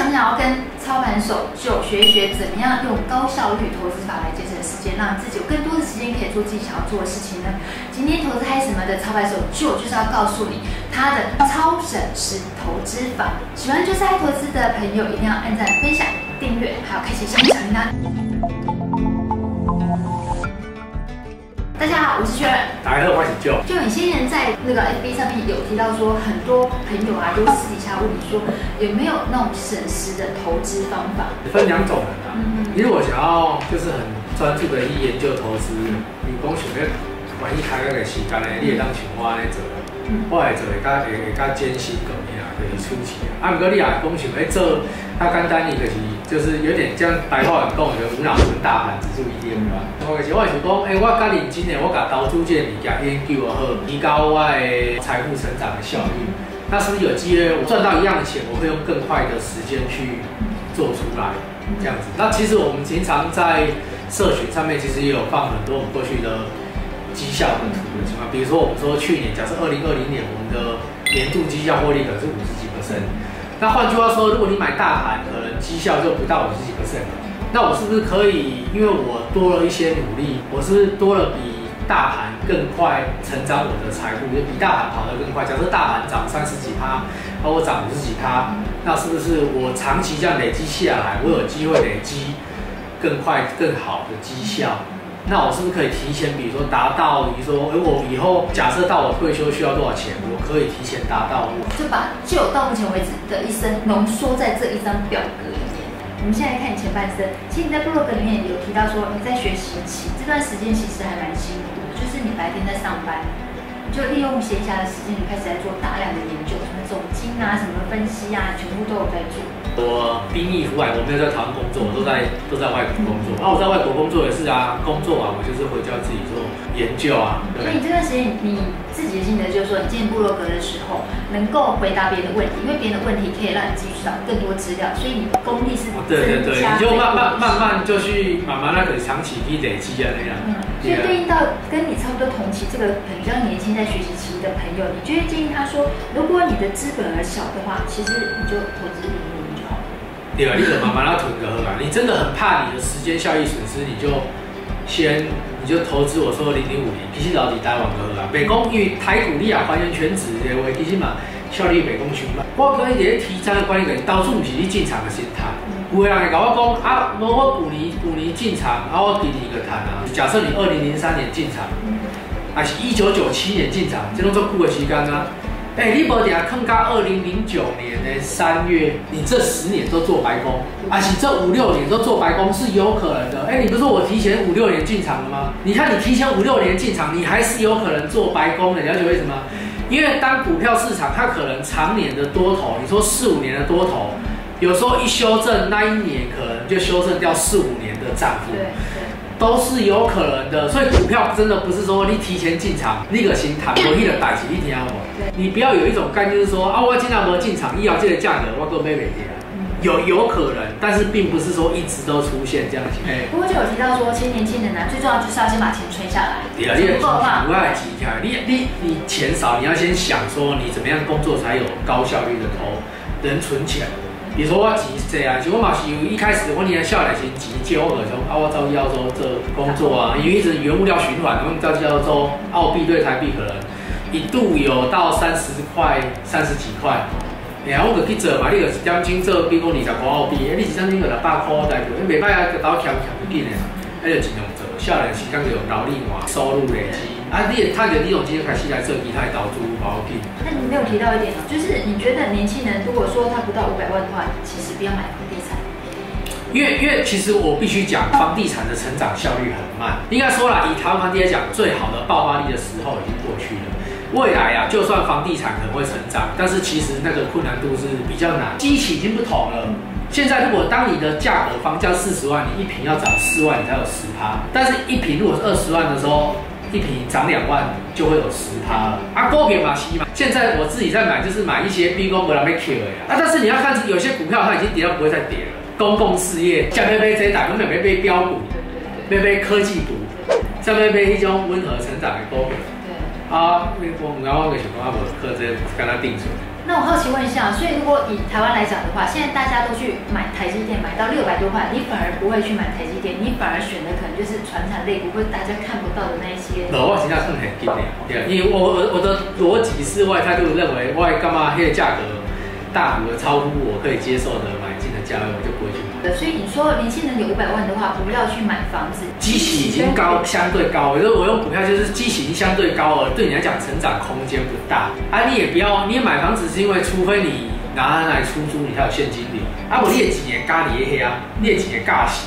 想想要跟操盘手就学一学怎么样用高效率投资法来节省时间，让自己有更多的时间可以做自己想要做的事情呢？今天投资嗨什么的操盘手就就是要告诉你他的超省时投资法。喜欢就是爱投资的朋友一定要按赞、分享、订阅，还有开启小铃铛。大家好，我是 Sharon。大家好，我是 Joe。就你先前在那个 FB 上面有提到说，很多朋友啊都私底下问你说，有没有那种省时的投资方法？分两种人啊。嗯，如果想要就是很专注的去研究投资，你光想要万一开那个时间呢，你也当像我来做，我来做会较会会较艰辛个咩啊，就是初期啊。啊，不过你也光想要做，它简单一个是。就是有点像白话文讲的无脑跟大盘指数一样嘛。我是我想讲，哎，我较认真的，我甲投资这个物件研究好，提高我的财富成长的效率。那是不是有机会我赚到一样的钱，我会用更快的时间去做出来，这样子。那其实我们经常在社群上面，其实也有放很多我们过去的绩效的图的情况。比如说我们说去年，假设二零二零年我们的年度绩效获利可能是五十几%。那换句话说，如果你买大盘，可能绩效就不到五十几百分。那我是不是可以，因为我多了一些努力，我是不是多了比大盘更快成长我的财富，就比大盘跑得更快？假设大盘涨三十几趴，而我涨五十几趴，那是不是我长期这样累积下来，我有机会累积更快、更好的绩效？那我是不是可以提前，比如说达到，比如说，哎，我以后假设到我退休需要多少钱，我可以提前达到。我就把就到目前为止的一生浓缩在这一张表格里面。我们现在看你前半生，其实你在部落格里面有提到说，你在学习期这段时间其实还蛮辛苦的，就是你白天在上班，你就利用闲暇的时间，你开始在做大量的研究，什么总经啊，什么分析啊，全部都有在做。我兵役出来，我没有在台湾工作，我都在都在外国工作。然后我在外国工作也是啊，工作啊，我就是回家自己做研究啊。所以你这段时间你自己的心得就是说，你进部落格的时候能够回答别人的问题，因为别人的问题可以让你汲取到更多资料，所以你的功力是。对对对，你就慢慢慢慢就去慢慢那个长期去累积啊那样。嗯，所以对应到跟你差不多同期这个比较年轻在学习期的朋友，你就会建议他说，如果你的资本而小的话，其实你就投资。对啊，你可慢慢要囤个喝吧。你真的很怕你的时间效益损失，你就先你就投资我说零零五零，其实老底待完个喝啊。北工因为台股利啊还原权值的话，其实嘛效率北工全慢。我可以点提倡的观念，到处不是你进场的心态。有个人会跟我讲啊，我我去年去年进场，啊我给你一个谈啊。假设你二零零三年进场。还是一九九七年进场，这种做酷的时间啊！哎，你无定坑到二零零九年的三月，你这十年都做白工，而且这五六年都做白工是有可能的。哎，你不是说我提前五六年进场了吗？你看你提前五六年进场，你还是有可能做白工的。了解为什么？因为当股票市场它可能常年的多头，你说四五年的多头，有时候一修正那一年可能就修正掉四五年的涨幅。都是有可能的，所以股票真的不是说你提前进场，你个心谈博弈的代志，一定要我。你不要有一种概念，就是说啊，我今天没进场，医疗界的价格我都没买跌。有有可能，但是并不是说一直都出现这样的情况。不过就有提到说，其实年轻人呢，最重要就是要先把钱存下来。对啊，你不够的话，不要急开。你你你钱少，你要先想说你怎么样工作才有高效率的投，能存钱。比如说我钱这啊，就我嘛是有一开始我年少来先钱借我个种啊，我早期要做工作啊，因为一直原物料循环，我们早期要做澳币对台币，可能一度有到三十块、三十几块。然后我就去做嘛，你就是点钟做，比如讲二十块澳币，你是点钟个六百块代表，你袂歹啊，就倒欠欠不紧的，那就尽量做。少年时间就有劳力嘛，收入累积。啊，你也他就利用这些开始来做其他的投资，不要紧。那你没有提到一点哦，就是你觉得年轻人如果说他不到五百万的话，其实不要买房地产。因为因为其实我必须讲，房地产的成长效率很慢。应该说啦，以台湾房地产讲，最好的爆发力的时候已经过去了。未来啊，就算房地产可能会成长，但是其实那个困难度是比较难。基期已经不同了。现在如果当你的价格房价四十万，你一平要涨四万，你才有十趴。但是一平如果是二十万的时候，一瓶涨两万就会有十趴了啊，股票嘛是嘛。现在我自己在买，就是买一些 B 公股来没 Q 的呀。啊，但是你要看有些股票它已经跌到不会再跌了。公共事业像贝贝这打，根本没被标股，没被科技股，像贝贝一种温和成长的股票。对。啊，我们刚刚给小朋友课这跟他定存。那我好奇问一下，所以如果以台湾来讲的话，现在大家都去买台积电，买到六百多块，你反而不会去买台积电，你反而选的可能就是传产类不会大家看不到的那一些。我现在算很低的，对，因为我我我的逻辑是外他就认为，外干嘛黑的价格大幅的超乎我可以接受的买进的价位，我就所以你说年轻人有五百万的话，不要去买房子，基息已经高，相对高。我说我用股票就是基息已经相对高了，对你来讲成长空间不大。啊，你也不要，你也买房子是因为，除非你拿它来出租，你才有现金流。啊，我列几年咖喱黑啊，列几年尬洗，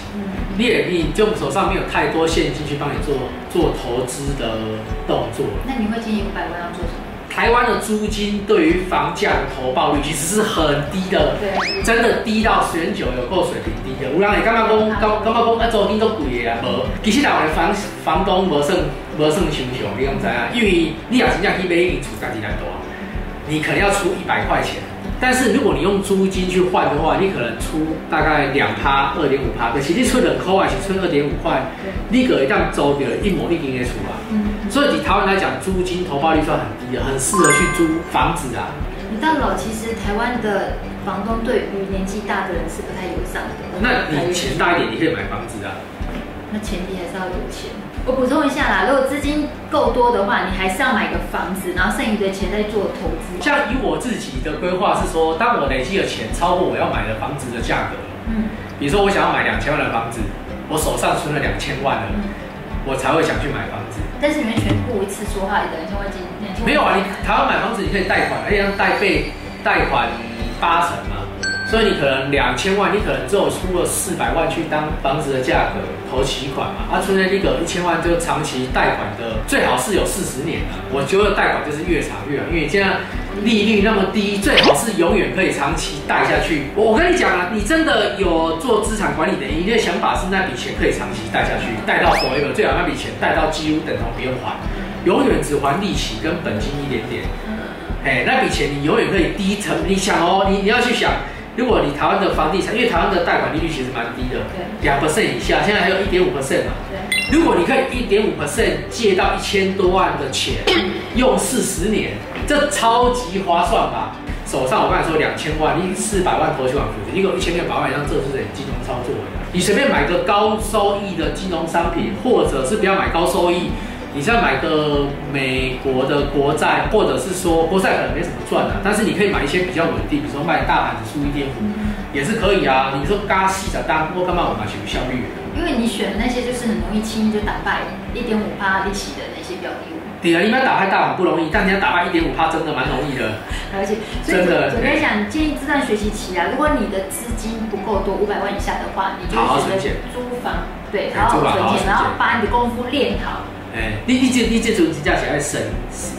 列你就手上没有太多现金去帮你做做投资的动作。那你会建议五百万要做什么？台湾的租金对于房价的投报率其实是很低的，对，真的低到十元九有够水平低的。有人会感觉讲，刚刚刚讲啊，租金都贵的啊，无，其实台湾的房房东无算无算亲像，你敢知啊？因为你要真正去买一间厝家己来住，你可能要出一百块钱。但是如果你用租金去换的话，你可能出大概两趴、二点五趴，可是你出人口啊，是出二点五块，你可以当租掉一模一样的出啊。嗯，所以以台湾来讲，租金投报率算很低的，很适合去租房子啊。你到老，其实台湾的房东对于年纪大的人是不太友善的。那你钱大一点，你可以买房子啊。那前提还是要有钱。我补充一下啦，如果资金够多的话，你还是要买个房子，然后剩余的钱再做投资。像以我自己的规划是说，当我累积的钱超过我要买的房子的价格，嗯，比如说我想要买两千万的房子，我手上存了两千万了，嗯，我才会想去买房子。但是你们全部一次说话，两千万几？没有啊，你台湾买房子你可以贷款，而且要贷备贷款八成嘛。所以你可能两千万，你可能只有出了四百万去当房子的价格投期款嘛，啊，存在那个一千万就长期贷款的，最好是有四十年的。我觉得贷款就是越长越好，因为现在利率那么低，最好是永远可以长期贷下去。我跟你讲啊，你真的有做资产管理的，你的想法是那笔钱可以长期贷下去，贷到 forever，最好那笔钱贷到几乎等同不用还，永远只还利息跟本金一点点。哎，那笔钱你永远可以低成，你想哦，你你要去想。如果你台湾的房地产，因为台湾的贷款利率其实蛮低的，两 percent 以下，现在还有一点五 percent 嘛。如果你可以一点五 percent 借到一千多万的钱，用四十年，这超级划算吧？手上我刚才说两千万，你四百万头期款付出，一个一千六百万以上，这是金融操作的。你随便买个高收益的金融商品，或者是不要买高收益。你像买个美国的国债，或者是说国债可能没什么赚的，但是你可以买一些比较稳定，比如说买大盘指数 ETF，也是可以啊。你说嘎细的单，我干嘛我买有效率？因为你选的那些就是很容易轻易就打败一点五趴利息的那些标的物。对啊，一般打败大盘不容易，但你要打败一点五趴真的蛮容易的。而且真的，我跟你讲，建议这段学习期啊，如果你的资金不够多，五百万以下的话，你就选择租房，对，好好存钱，然后把你的功夫练好。哎，你你这你这种真正是爱省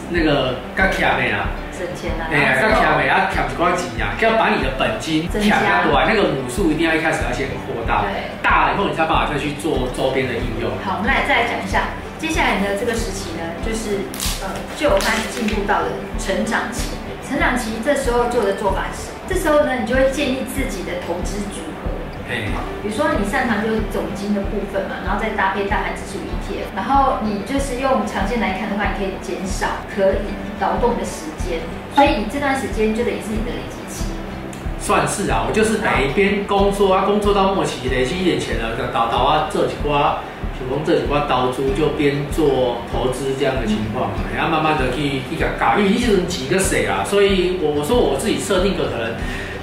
那个较欠的啦，省钱啦，哎呀，较欠的啊，欠一寡钱呀，就要把你的本金欠下来，那个母数一定要一开始要先扩大，对，大了以后你才有办法再去做周边的应用。好，我们来再来讲一下，接下来的这个时期呢，就是呃，就开始进入到了成长期，成长期这时候做的做法是，这时候呢，你就会建立自己的投资组比如说你擅长就是总金的部分嘛，然后再搭配大盘指数 ETF，然后你就是用长线来看的话，你可以减少可以劳动的时间，所以你这段时间就等于是你的累积期。算是啊，我就是每一边工作啊，工作到末期累积一点钱了，就倒倒啊这几瓜，手工这几瓜倒租，就边做投资这样的情况嘛，然后慢慢的去去搞，因为一直几个谁啊，所以我我说我自己设定个可能。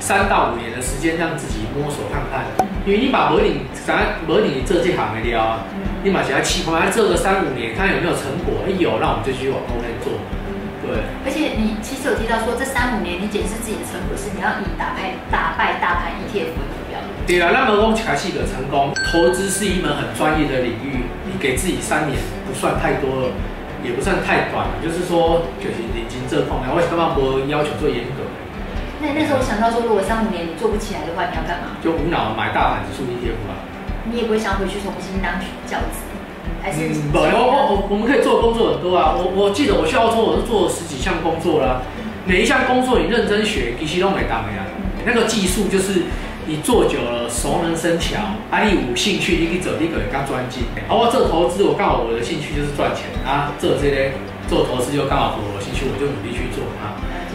三到五年的时间，让自己摸索看看。因为你把模拟咱模拟这这行的料啊，你把其他期货做个三五年，看有没有成果。哎有，那我们就继续往后面做。对。而且你其实有提到说，这三五年你检视自己的成果是你要以打败打败大盘 ETF 为目标。对啊，那么讲起来是个成功。投资是一门很专业的领域，你给自己三年不算太多了，也不算太短了。就是说，就是认真这方面，我干嘛不要求做严格？那那时候想到说，如果三五年你做不起来的话，你要干嘛？就无脑买大盘指数 ETF 啊。你也不会想回去重新当教职，还是？嗯，不，我我我们可以做的工作很多啊。我我记得我去澳洲，我是做了十几项工作啦。每一项工作你认真学，其实都没当的呀。那个技术就是你做久了，熟能生巧。啊，你有兴趣，你可以走，你可以当专精。啊，我做投资，我刚好我的兴趣就是赚钱啊。做这些做投资就刚好符合我兴趣，我就努力去做啊。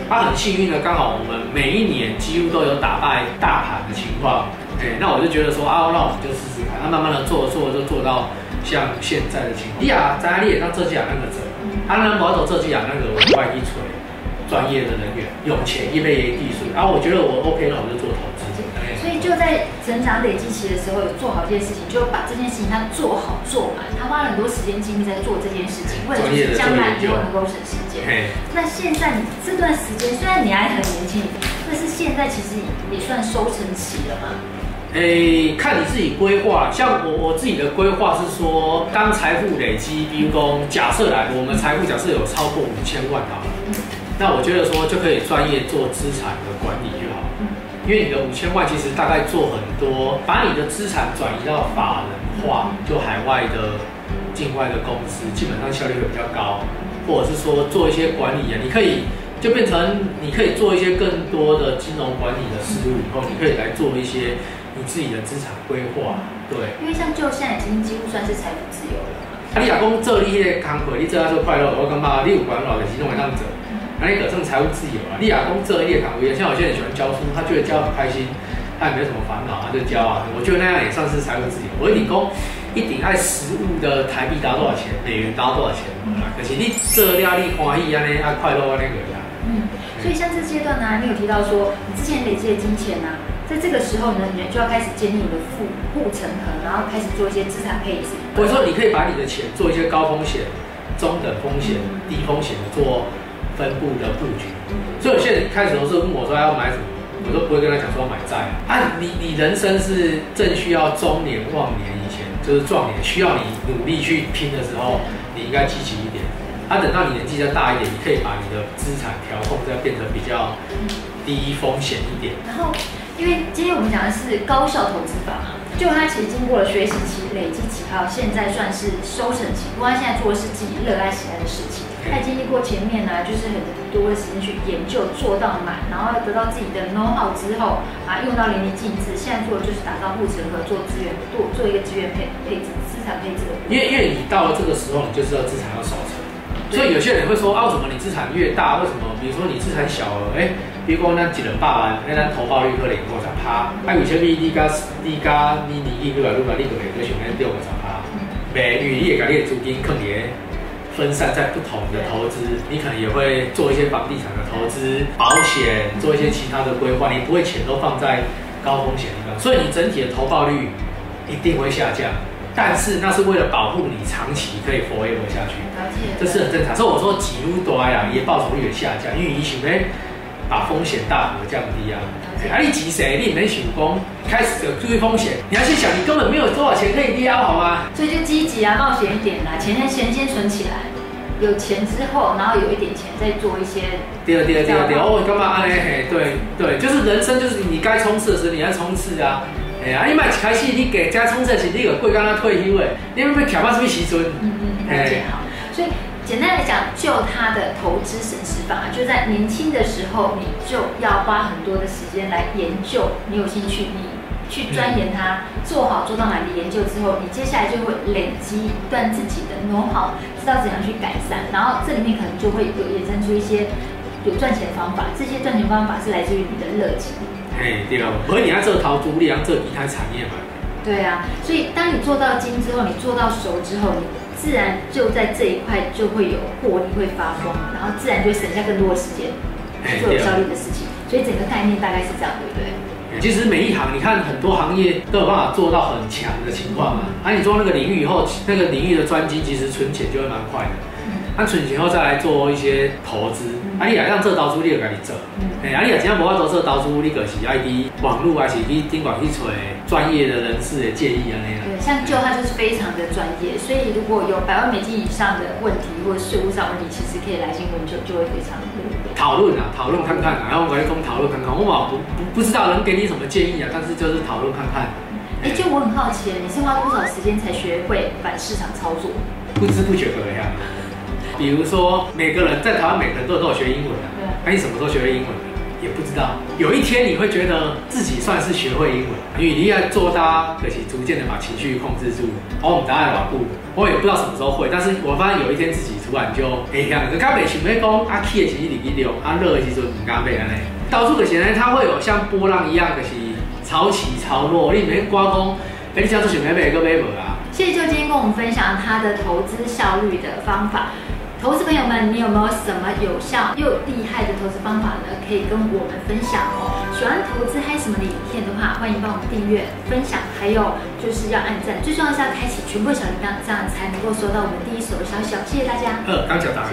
他很幸运的，刚好我们每一年几乎都有打败大盘的情况。哎，那我就觉得说啊，那我们就试试看。那慢慢的做做就做到像现在的情况。你啊，在你也当这几啊那个整，他能保走设计啊那个外一锤专业的人员，有钱一杯技术。然后我觉得我 OK 了，我就做就在成长累积期的时候，有做好一件事情，就把这件事情他做好做满。他花了很多时间精力在做这件事情，为了就是将来以后能够省时间。那现在你这段时间虽然你还很年轻，但是现在其实也算收成期了嘛。诶、欸，看你自己规划。像我我自己的规划是说，当财富累积，比如说假设来，我们财富假设有超过五千万好了，那我觉得说就可以专业做资产的管理就好。因为你的五千万其实大概做很多，把你的资产转移到法人化，就海外的、境外的公司，基本上效率会比较高，或者是说做一些管理啊，你可以就变成你可以做一些更多的金融管理的事务，以后你可以来做一些你自己的资产规划。对，因为像就现在已经几乎算是财富自由了。啊，你阿公做你些工课，你做阿做快乐，我感觉你有管老的其中会当做。那你可挣财务自由啊！你亚工这业行业，像有些人喜欢教书，他觉得教很开心，他也没有什么烦恼，他就教啊。我觉得那样也算是财务自由。我跟你工，一定爱实物的台币达多少钱，美元达多少钱，可是你这压力欢喜啊，那啊快乐啊那个呀。嗯，所以像这阶段呢，你有提到说，你之前累积的金钱呢，在这个时候呢，你就要开始建立你的护护城河，然后开始做一些资产配置。或者说，你可以把你的钱做一些高风险、中等风险、低风险的做。分布的布局，所以有些人开始都是问我说要买什么，我都不会跟他讲说买债啊。你你人生是正需要中年旺年以前，就是壮年需要你努力去拼的时候，你应该积极一点。啊，等到你年纪再大一点，你可以把你的资产调控再变成比较低风险一点。然后，因为今天我们讲的是高效投资法嘛，就他其实经过了学习期、累积期，还有现在算是收成期。不过他现在做的是自己热爱喜爱的事情。他经历过前面呢，就是很多的时间去研究，做到满，然后得到自己的 know how 之后，啊，用到淋漓尽致。现在做的就是打造护城河，做资源，做做一个资源配配置、资产配置的。因为因为你到了这个时候，你就知道资产要守成。所以有些人会说，啊，为什么你资产越大，为什么？比如说你资产小了，哎、欸，比如说那几人八万，那咱投报率可能多少趴？啊，有些比你加你加你你你，如果如果你个每个月那六个十趴，每月你也把你的资金坑里。分散在不同的投资，你可能也会做一些房地产的投资、保险，做一些其他的规划。你不会钱都放在高风险地方，所以你整体的投报率一定会下降。但是那是为了保护你长期可以 forever 下去，这是很正常。所以我说几乎多呀，也报酬率也下降，因为你想要把风险大幅降低啊。啊，你急谁？你没想过开始有注意风险，你要去想，你根本没有多少钱可以撩，好吗？所以就积极啊，冒险一点啦，钱先先存起来，有钱之后，然后有一点钱再做一些。第二、第二、第二、第二，哦，干嘛？哎嘿，对对，就是人生，就是你该冲刺的时候，你要冲刺啊。哎呀，你买开始你给家冲刺的时候，你有贵刚刚退休诶，你有没有挑发什么时阵？嗯嗯，了解好。所以。简单来讲，就他的投资省时法，就在年轻的时候，你就要花很多的时间来研究。你有兴趣，你去钻研它，做好做到哪里研究之后，你接下来就会累积一段自己的 know how，知道怎样去改善。然后这里面可能就会有衍生出一些有赚钱的方法。这些赚钱方法是来自于你的热情。哎，对了，所以你要做陶朱，你要做其他产业嘛。对啊，所以当你做到精之后，你做到熟之后，你。自然就在这一块就会有获利会发光，然后自然就会省下更多的时间做有效率的事情。所以整个概念大概是这样，对不对？其实每一行，你看很多行业都有办法做到很强的情况嘛。啊，你做那个领域以后，那个领域的专精，其实存钱就会蛮快的。那存钱后再来做一些投资，啊，你来让这刀猪你就赶紧做。哎，啊，你也只要不要做这刀猪，你可是爱滴网络还是滴顶管去找专业的人士的建议啊那样。对，像就他就是非常的专业，所以如果有百万美金以上的问题或者税务上问题，其实可以来信问就就会非常的讨论啊，讨论看看啊，然后我来跟讨论看看。我嘛不不不知道能给你什么建议啊，但是就是讨论看看。哎，就我很好奇，你是花多少时间才学会反市场操作？不知不觉的呀。比如说，每个人在台湾，每个人都都有学英文的。那你什么时候学会英文？也不知道，有一天你会觉得自己算是学会英文，因为你要做到，可是逐渐的把情绪控制住。哦，我们答案牢固，我也不知道什么时候会，但是我发现有一天自己突然就哎呀，就刚袂想要讲啊起的时候入去溜，啊热的时候唔敢买安尼。到处的时候它会有像波浪一样的是潮起潮落，你免挂讲，哎，你这样子想要买个买无啊？谢谢就今天跟我们分享他的投资效率的方法。投资朋友们，你有没有什么有效又厉害的投资方法呢？可以跟我们分享哦。喜欢投资嗨什么的影片的话，欢迎帮我们订阅、分享，还有就是要按赞，最重要是要开启全部小铃铛，这样才能够收到我们第一手的消息。谢谢大家。呃，刚讲大